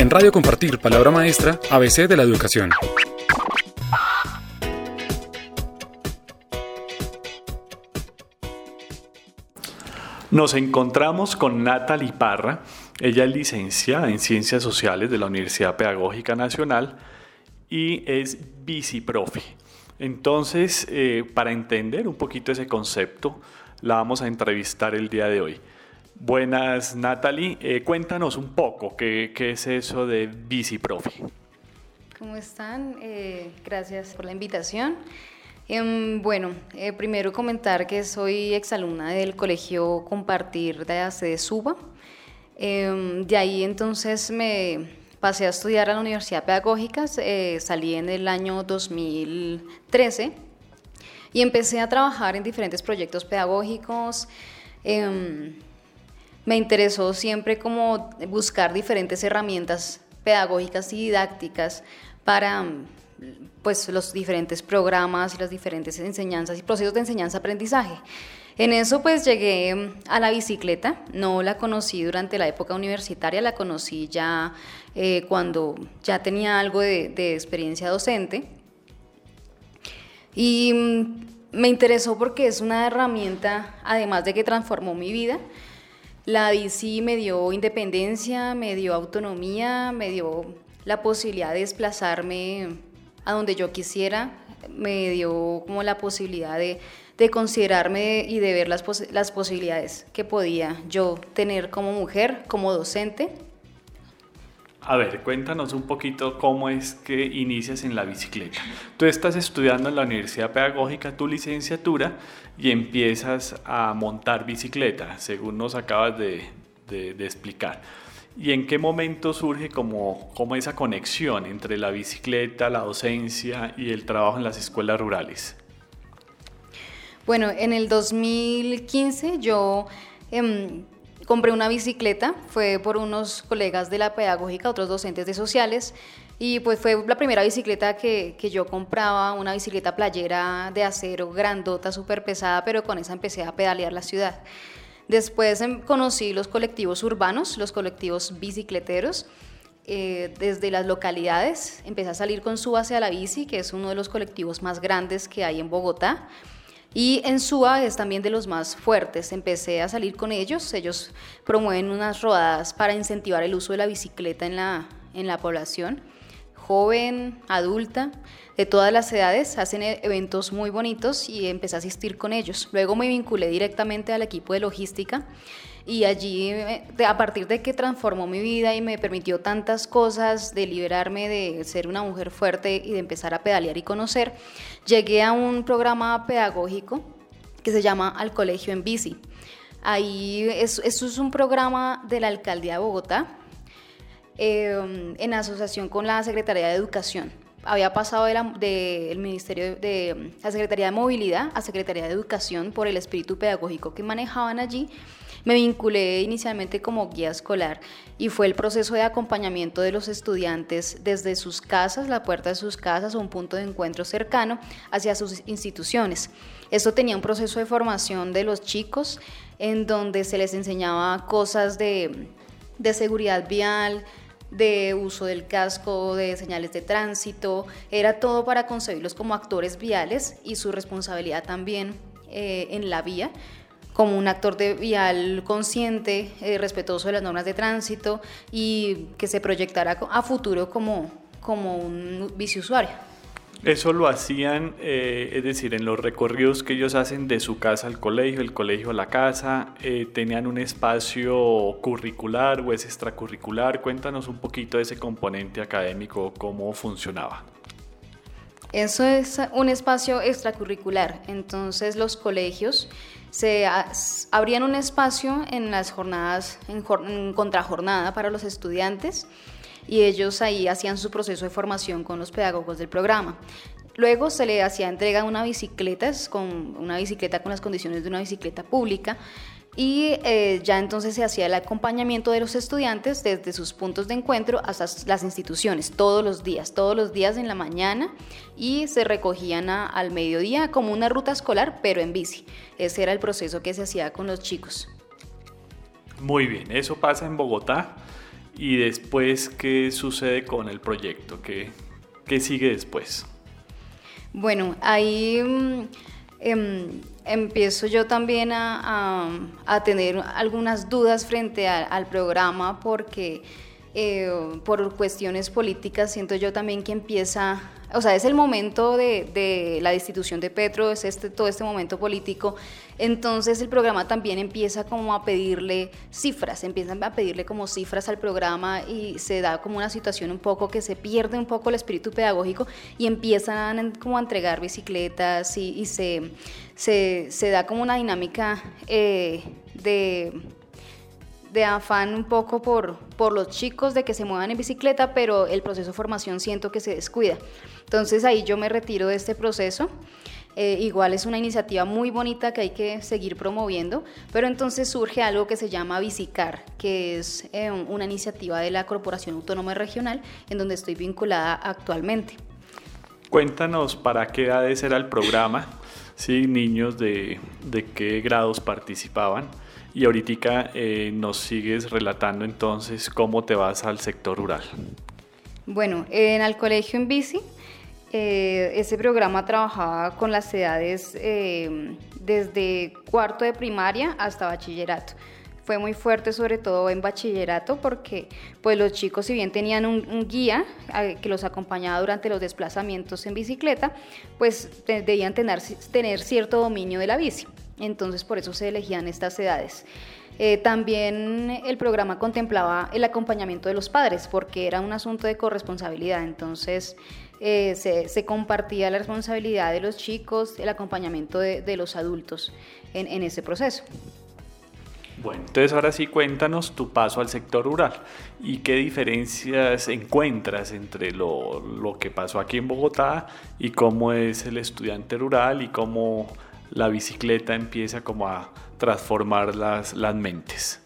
En Radio Compartir, palabra maestra, ABC de la educación. Nos encontramos con Natalie Parra. Ella es licenciada en Ciencias Sociales de la Universidad Pedagógica Nacional y es biciprofe. Entonces, eh, para entender un poquito ese concepto, la vamos a entrevistar el día de hoy. Buenas, Natalie. Eh, cuéntanos un poco qué, es eso de biciprofe. ¿Cómo están? Eh, gracias por la invitación. Em, bueno, primero comentar que soy exalumna del Colegio Compartir de la sede Suba. Em, de ahí entonces me Pasé a estudiar a la Universidad Pedagógica, eh, salí en el año 2013 y empecé a trabajar en diferentes proyectos pedagógicos. Me interesó siempre como buscar diferentes herramientas pedagógicas y didácticas para pues, los diferentes programas y las diferentes enseñanzas y procesos de enseñanza-aprendizaje. En eso pues llegué a la bicicleta, no la conocí durante la época universitaria, la conocí ya eh, cuando ya tenía algo de, experiencia docente. Y mm, me interesó porque es una herramienta, además de que transformó mi vida, la bici me dio independencia, me dio autonomía, me dio la posibilidad de desplazarme a donde yo quisiera, me dio como la posibilidad de, considerarme y de ver las, las posibilidades que podía yo tener como mujer, como docente a ver, cuéntanos un poquito cómo es que inicias en la bicicleta. Tú estás estudiando en la Universidad Pedagógica tu licenciatura y empiezas a montar bicicleta, según nos acabas de, explicar. ¿Y en qué momento surge como, como esa conexión entre la bicicleta, la docencia y el trabajo en las escuelas rurales? Bueno, en el 2015 yo em, compré una bicicleta, fue por unos colegas de la pedagógica, otros docentes de sociales, y pues fue la primera bicicleta que, que yo compraba, una bicicleta playera de acero, grandota, súper pesada, pero con esa empecé a pedalear la ciudad. Después em, conocí los colectivos urbanos, los colectivos bicicleteros, eh, desde las localidades. Empecé a salir con Súbase a la Bici, que es uno de los colectivos más grandes que hay en Bogotá. Y en SUA es también de los más fuertes. Empecé a salir con ellos. Ellos promueven unas rodadas para incentivar el uso de la bicicleta en la, en la población. Joven, adulta, de todas las edades, hacen e-, eventos muy bonitos y empecé a asistir con ellos. Luego me vinculé directamente al equipo de logística y allí, eh, a partir de que transformó mi vida y me permitió tantas cosas, de liberarme de ser una mujer fuerte y de empezar a pedalear y conocer, llegué a un programa pedagógico que se llama Al Colegio en Bici. Ahí, eso, es un programa de la Alcaldía de Bogotá, em, en asociación con la Secretaría de Educación. Había pasado del Ministerio de la Secretaría de Movilidad a Secretaría de Educación por el espíritu pedagógico que manejaban allí me vinculé inicialmente como guía escolar y fue el proceso de acompañamiento de los estudiantes desde sus casas, la puerta de sus casas un punto de encuentro cercano hacia sus instituciones. Esto tenía un proceso de formación de los chicos en donde se les enseñaba cosas de, de seguridad vial, de uso del casco, de señales de tránsito, era todo para concebirlos como actores viales y su responsabilidad también eh, en la vía como un actor de vial consciente, eh, respetuoso de las normas de tránsito y que se proyectara a futuro como, como un viceusuario. Eso lo hacían, eh, es decir, en los recorridos que ellos hacen de su casa al colegio, el colegio a la casa, eh, tenían un espacio curricular o es extracurricular. Cuéntanos un poquito de ese componente académico, cómo funcionaba. Eso es un espacio extracurricular. Entonces los colegios se abrían un espacio en las jornadas, en, contrajornada para los estudiantes y ellos ahí hacían su proceso de formación con los pedagogos del programa. Luego se le hacía entrega una bicicleta, con una bicicleta con las condiciones de una bicicleta pública y eh, ya entonces se hacía el acompañamiento de los estudiantes desde sus puntos de encuentro hasta las instituciones, todos los días, todos los días en la mañana y se recogían al mediodía como una ruta escolar, pero en bici. Ese era el proceso que se hacía con los chicos. Muy bien, eso pasa en Bogotá. y después qué sucede con el proyecto, qué, qué sigue después. Bueno, ahí mm, em, empiezo yo también a, tener algunas dudas frente al programa porque eh, por cuestiones políticas siento yo también que empieza o sea, es el momento de, la destitución de Petro, es este, todo este momento político, entonces el programa también empieza como a pedirle cifras, empiezan a pedirle como cifras al programa y se da como una situación un poco que se pierde un poco el espíritu pedagógico y empiezan como a entregar bicicletas y, se, se, da como una dinámica eh, de de afán un poco por, por los chicos de que se muevan en bicicleta, pero el proceso de formación siento que se descuida. Entonces ahí yo me retiro de este proceso. Eh, igual es una iniciativa muy bonita que hay que seguir promoviendo, pero entonces surge algo que se llama Bicicar, que es eh, una iniciativa de la Corporación Autónoma Regional en donde estoy vinculada actualmente. Cuéntanos para qué edades era el programa, ¿sí? niños de, de qué grados participaban y ahorita eh, nos sigues relatando entonces cómo te vas al sector rural. Bueno, en el colegio en bici, eh, ese programa trabajaba con las edades eh, desde cuarto de primaria hasta bachillerato. Fue muy fuerte sobre todo en bachillerato porque pues los chicos si bien tenían un, guía que los acompañaba durante los desplazamientos en bicicleta, pues debían tener, tener cierto dominio de la bici entonces por eso se elegían estas edades. Eh, también el programa contemplaba el acompañamiento de los padres, porque era un asunto de corresponsabilidad, entonces eh, se, compartía la responsabilidad de los chicos, el acompañamiento de, los adultos en, ese proceso. Bueno, entonces ahora sí cuéntanos tu paso al sector rural y qué diferencias encuentras entre lo, lo que pasó aquí en Bogotá y cómo es el estudiante rural y cómo la bicicleta empieza como a transformar las, las mentes?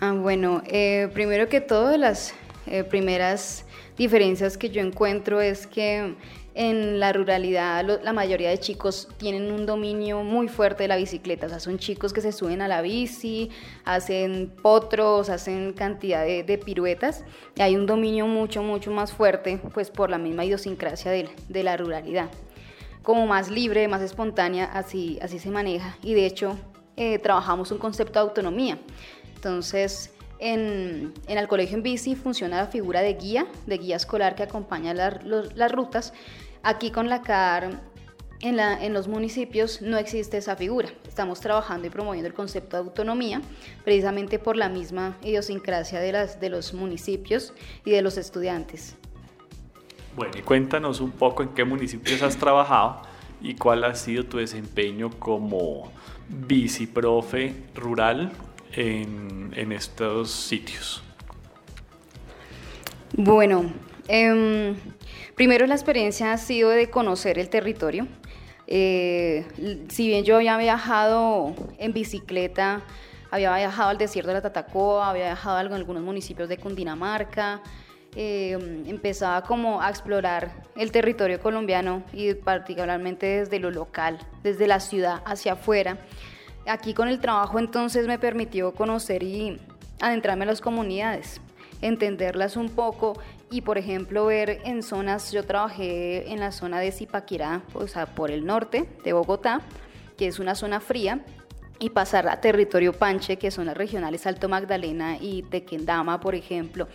Ah, bueno, eh, primero que todo, las eh, primeras diferencias que yo encuentro es que en la ruralidad la mayoría de chicos tienen un dominio muy fuerte de la bicicleta, o sea, son chicos que se suben a la bici, hacen potros, hacen cantidad de, piruetas, y hay un dominio mucho, mucho más fuerte, pues por la misma idiosincrasia de, la ruralidad como más libre, más espontánea, así, así se maneja. Y de hecho, eh, trabajamos un concepto de autonomía. Entonces, en, en, el colegio en bici funciona la figura de guía, de guía escolar que acompaña las rutas. Aquí con la CAR, en, la, en, los municipios no existe esa figura. Estamos trabajando y promoviendo el concepto de autonomía, precisamente por la misma idiosincrasia de, las, de los municipios y de los estudiantes. Bueno, y cuéntanos un poco en qué municipios has trabajado y cuál ha sido tu desempeño como biciprofe rural en, estos sitios. Bueno, em, primero la experiencia ha sido de conocer el territorio. Eh, si bien yo había viajado en bicicleta, había viajado al desierto de la Tatacoa, había viajado a algunos municipios de Cundinamarca, eh, empezaba como a explorar el territorio colombiano y particularmente desde lo local, desde la ciudad hacia afuera. Aquí con el trabajo entonces me permitió conocer y adentrarme a las comunidades, entenderlas un poco y por ejemplo ver en zonas, yo trabajé en la zona de Zipaquirá, o sea, por el norte de Bogotá, que es una zona fría, y pasar a territorio Panche, que son las regionales Alto Magdalena y Tequendama, por ejemplo,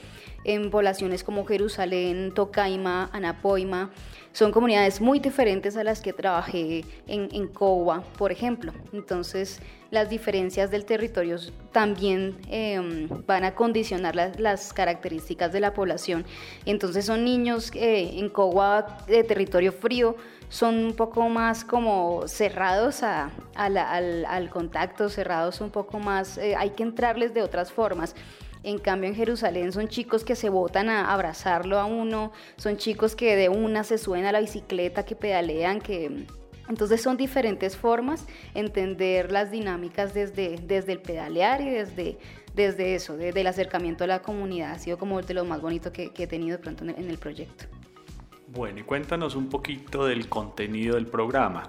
en poblaciones como Jerusalén, Tocaima, Anapoima. Son comunidades muy diferentes a las que trabajé en, en Coba, por ejemplo. Entonces, las diferencias del territorio también em, van a condicionar las, características de la población. Entonces, son niños eh, en Coba de territorio frío, son un poco más como cerrados a, al, contacto, cerrados un poco más, eh, hay que entrarles de otras formas. En cambio, en Jerusalén son chicos que se botan a abrazarlo a uno, son chicos que de una se suben a la bicicleta, que pedalean, que... Entonces son diferentes formas entender las dinámicas desde, desde el pedalear y desde, desde eso, desde el acercamiento a la comunidad. Ha sido como de lo más bonito que, he tenido pronto en el, proyecto. Bueno, y cuéntanos un poquito del contenido del programa.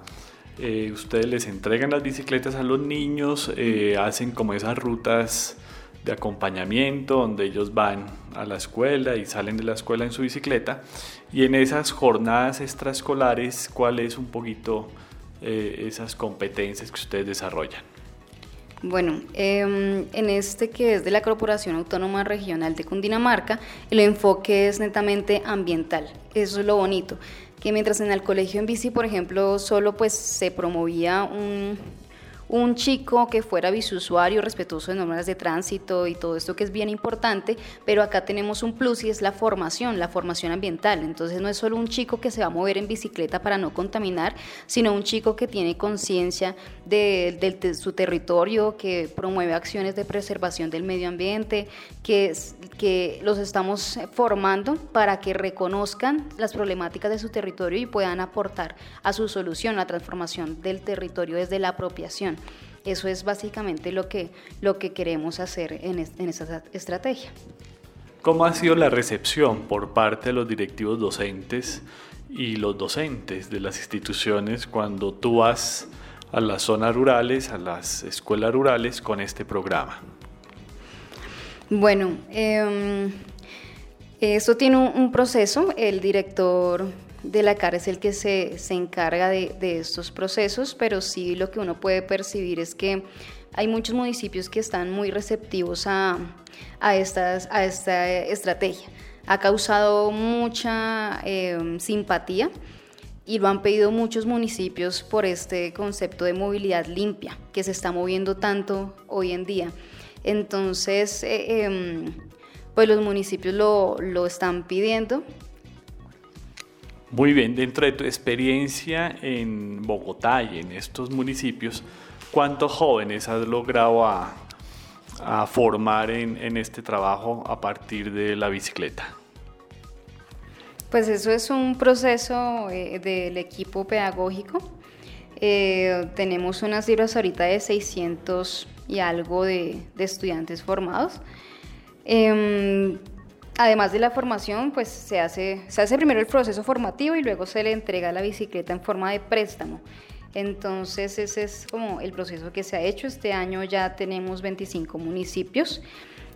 Eh, ustedes les entregan las bicicletas a los niños, eh, hacen como esas rutas de acompañamiento, donde ellos van a la escuela y salen de la escuela en su bicicleta. Y en esas jornadas extraescolares, ¿cuál es un poquito eh, esas competencias que ustedes desarrollan? Bueno, em, en este que es de la Corporación Autónoma Regional de Cundinamarca, el enfoque es netamente ambiental. Eso es lo bonito, que mientras en el colegio en bici, por ejemplo, solo pues se promovía un, un chico que fuera bisusuario, respetuoso de normas de tránsito y todo esto que es bien importante, pero acá tenemos un plus y es la formación, la formación ambiental. Entonces no es solo un chico que se va a mover en bicicleta para no contaminar, sino un chico que tiene conciencia de, su territorio, que promueve acciones de preservación del medio ambiente, que, que los estamos formando para que reconozcan las problemáticas de su territorio y puedan aportar a su solución, la transformación del territorio desde la apropiación. Eso es básicamente lo que, lo que queremos hacer en, en esta estrategia. ¿Cómo ha sido la recepción por parte de los directivos docentes y los docentes de las instituciones cuando tú vas a las zonas rurales, a las escuelas rurales con este programa? Bueno, eh, esto tiene un, proceso. El director de la CAR es el que se, encarga de, estos procesos, pero sí lo que uno puede percibir es que hay muchos municipios que están muy receptivos a, estas, a esta estrategia. Ha causado mucha em, simpatía y lo han pedido muchos municipios por este concepto de movilidad limpia que se está moviendo tanto hoy en día. Entonces, eh, em, pues los municipios lo, lo están pidiendo muy bien, dentro de tu experiencia en Bogotá y en estos municipios, ¿cuántos jóvenes has logrado a, formar en, este trabajo a partir de la bicicleta? Pues eso es un proceso eh, del equipo pedagógico. Eh, tenemos unas cifras ahorita de 600 y algo de, estudiantes formados. Em, Además de la formación, pues se hace, se hace primero el proceso formativo y luego se le entrega la bicicleta en forma de préstamo. Entonces ese es como el proceso que se ha hecho. Este año ya tenemos 25 municipios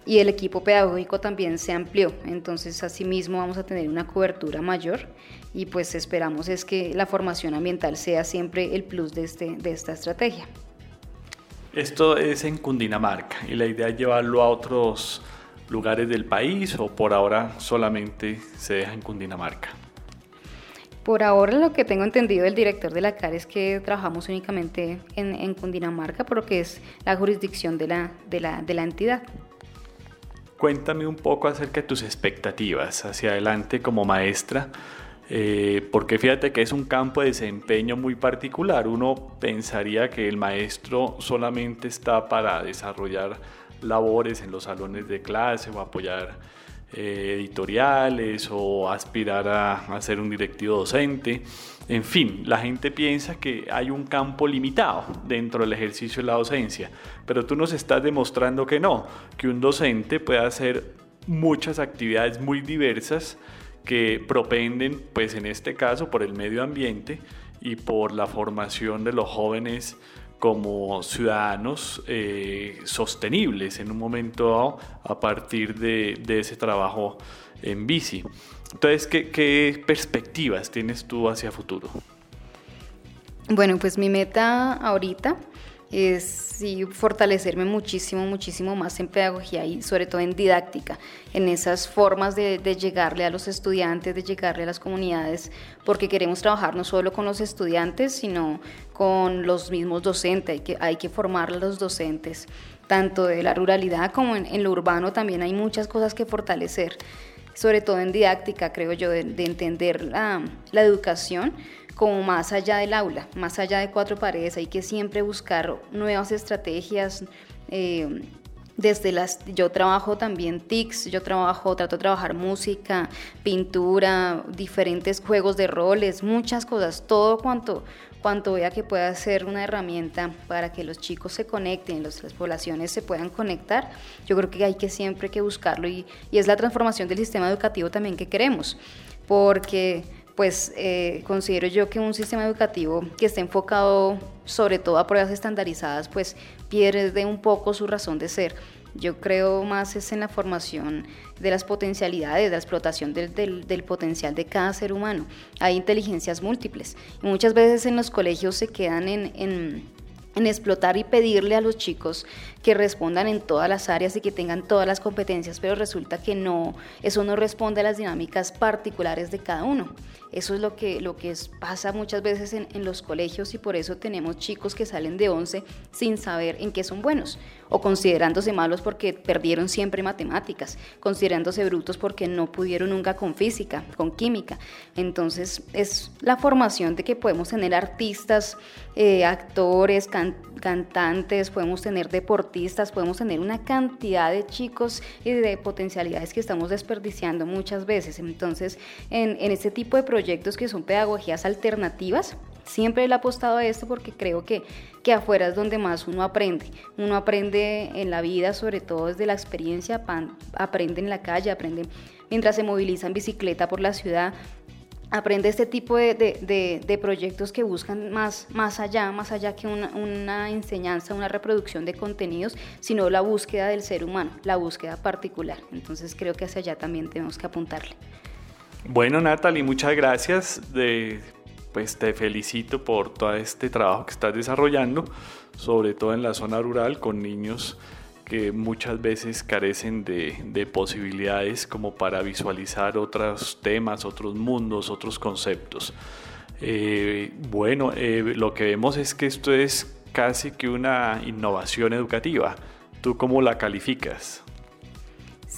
y el equipo pedagógico también se amplió. Entonces asimismo vamos a tener una cobertura mayor y pues esperamos es que la formación ambiental sea siempre el plus de, este, de esta estrategia. Esto es en Cundinamarca y la idea es llevarlo a otros lugares del país o por ahora solamente se deja en Cundinamarca? Por ahora lo que tengo entendido del director de la CAR es que trabajamos únicamente en, Cundinamarca porque es la jurisdicción de la, de, la, de la entidad. Cuéntame un poco acerca de tus expectativas hacia adelante como maestra, eh, porque fíjate que es un campo de desempeño muy particular. Uno pensaría que el maestro solamente está para desarrollar labores en los salones de clase o apoyar eh, editoriales o aspirar a, a, ser un directivo docente. En fin, la gente piensa que hay un campo limitado dentro del ejercicio de la docencia, pero tú nos estás demostrando que no, que un docente puede hacer muchas actividades muy diversas que propenden, pues en este caso, por el medio ambiente y por la formación de los jóvenes como ciudadanos eh, sostenibles en un momento dado a partir de, ese trabajo en bici. Entonces, ¿qué, ¿qué, perspectivas tienes tú hacia futuro? Bueno, pues mi meta ahorita es sí, fortalecerme muchísimo, muchísimo más en pedagogía y sobre todo en didáctica, en esas formas de, llegarle a los estudiantes, de llegarle a las comunidades, porque queremos trabajar no solo con los estudiantes, sino con los mismos docentes, hay que, hay que formar a los docentes, tanto de la ruralidad como en, lo urbano también hay muchas cosas que fortalecer, sobre todo en didáctica, creo yo, de, entender la, la educación como más allá del aula, más allá de cuatro paredes, hay que siempre buscar nuevas estrategias. Eh, desde las, yo trabajo también TICs, yo trabajo, trato de trabajar música, pintura, diferentes juegos de roles, muchas cosas, todo cuanto, cuanto vea que pueda ser una herramienta para que los chicos se conecten, las poblaciones se puedan conectar, yo creo que hay que siempre que buscarlo y, y es la transformación del sistema educativo también que queremos, porque pues eh, considero yo que un sistema educativo que esté enfocado sobre todo a pruebas estandarizadas, pues pierde un poco su razón de ser. Yo creo más es en la formación de las potencialidades, de la explotación del, potencial de cada ser humano. Hay inteligencias múltiples muchas veces en los colegios se quedan en explotar y pedirle a los chicos que respondan en todas las áreas y que tengan todas las competencias, pero resulta que no, eso no responde a las dinámicas particulares de cada uno. Eso es lo que, lo que pasa muchas veces en, en, los colegios y por eso tenemos chicos que salen de 11 sin saber en qué son buenos o considerándose malos porque perdieron siempre matemáticas, considerándose brutos porque no pudieron nunca con física, con química. Entonces es la formación de que podemos tener artistas, eh, actores, cantantes, podemos tener deportistas, podemos tener una cantidad de chicos y de potencialidades que estamos desperdiciando muchas veces. Entonces, en, en este tipo de proyectos que son pedagogías alternativas, siempre le he apostado a esto porque creo que, que afuera es donde más uno aprende. Uno aprende en la vida, sobre todo desde la experiencia, aprende en la calle, aprende mientras se moviliza en bicicleta por la ciudad, aprende este tipo de, proyectos que buscan más, más allá, más allá que una, enseñanza, una reproducción de contenidos, sino la búsqueda del ser humano, la búsqueda particular. Entonces creo que hacia allá también tenemos que apuntarle. Bueno, Natalie, muchas gracias. De, pues te felicito por todo este trabajo que estás desarrollando, sobre todo en la zona rural con niños que muchas veces carecen de, posibilidades como para visualizar otros temas, otros mundos, otros conceptos. Eh, bueno, eh, lo que vemos es que esto es casi que una innovación educativa. ¿Tú cómo la calificas?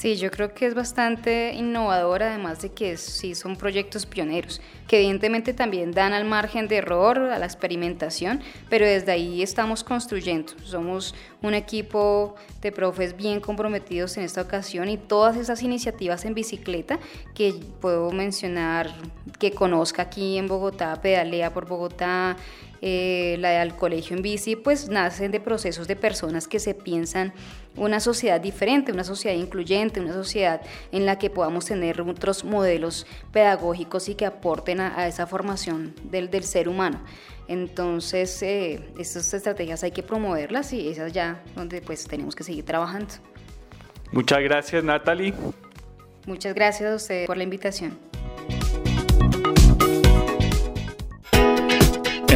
Sí, yo creo que es bastante innovador, además de que sí son proyectos pioneros, que evidentemente también dan al margen de error, a la experimentación, pero desde ahí estamos construyendo. Somos un equipo de profes bien comprometidos en esta ocasión y todas esas iniciativas en bicicleta que puedo mencionar, que conozca aquí en Bogotá, Pedalea por Bogotá, eh, la del colegio en bici, pues nacen de procesos de personas que se piensan una sociedad diferente, una sociedad incluyente, una sociedad en la que podamos tener otros modelos pedagógicos y que aporten a, esa formación del, del, ser humano. Entonces, eh, estas estrategias hay que promoverlas y esas ya donde pues tenemos que seguir trabajando. Muchas gracias, Natalie. Muchas gracias a usted por la invitación.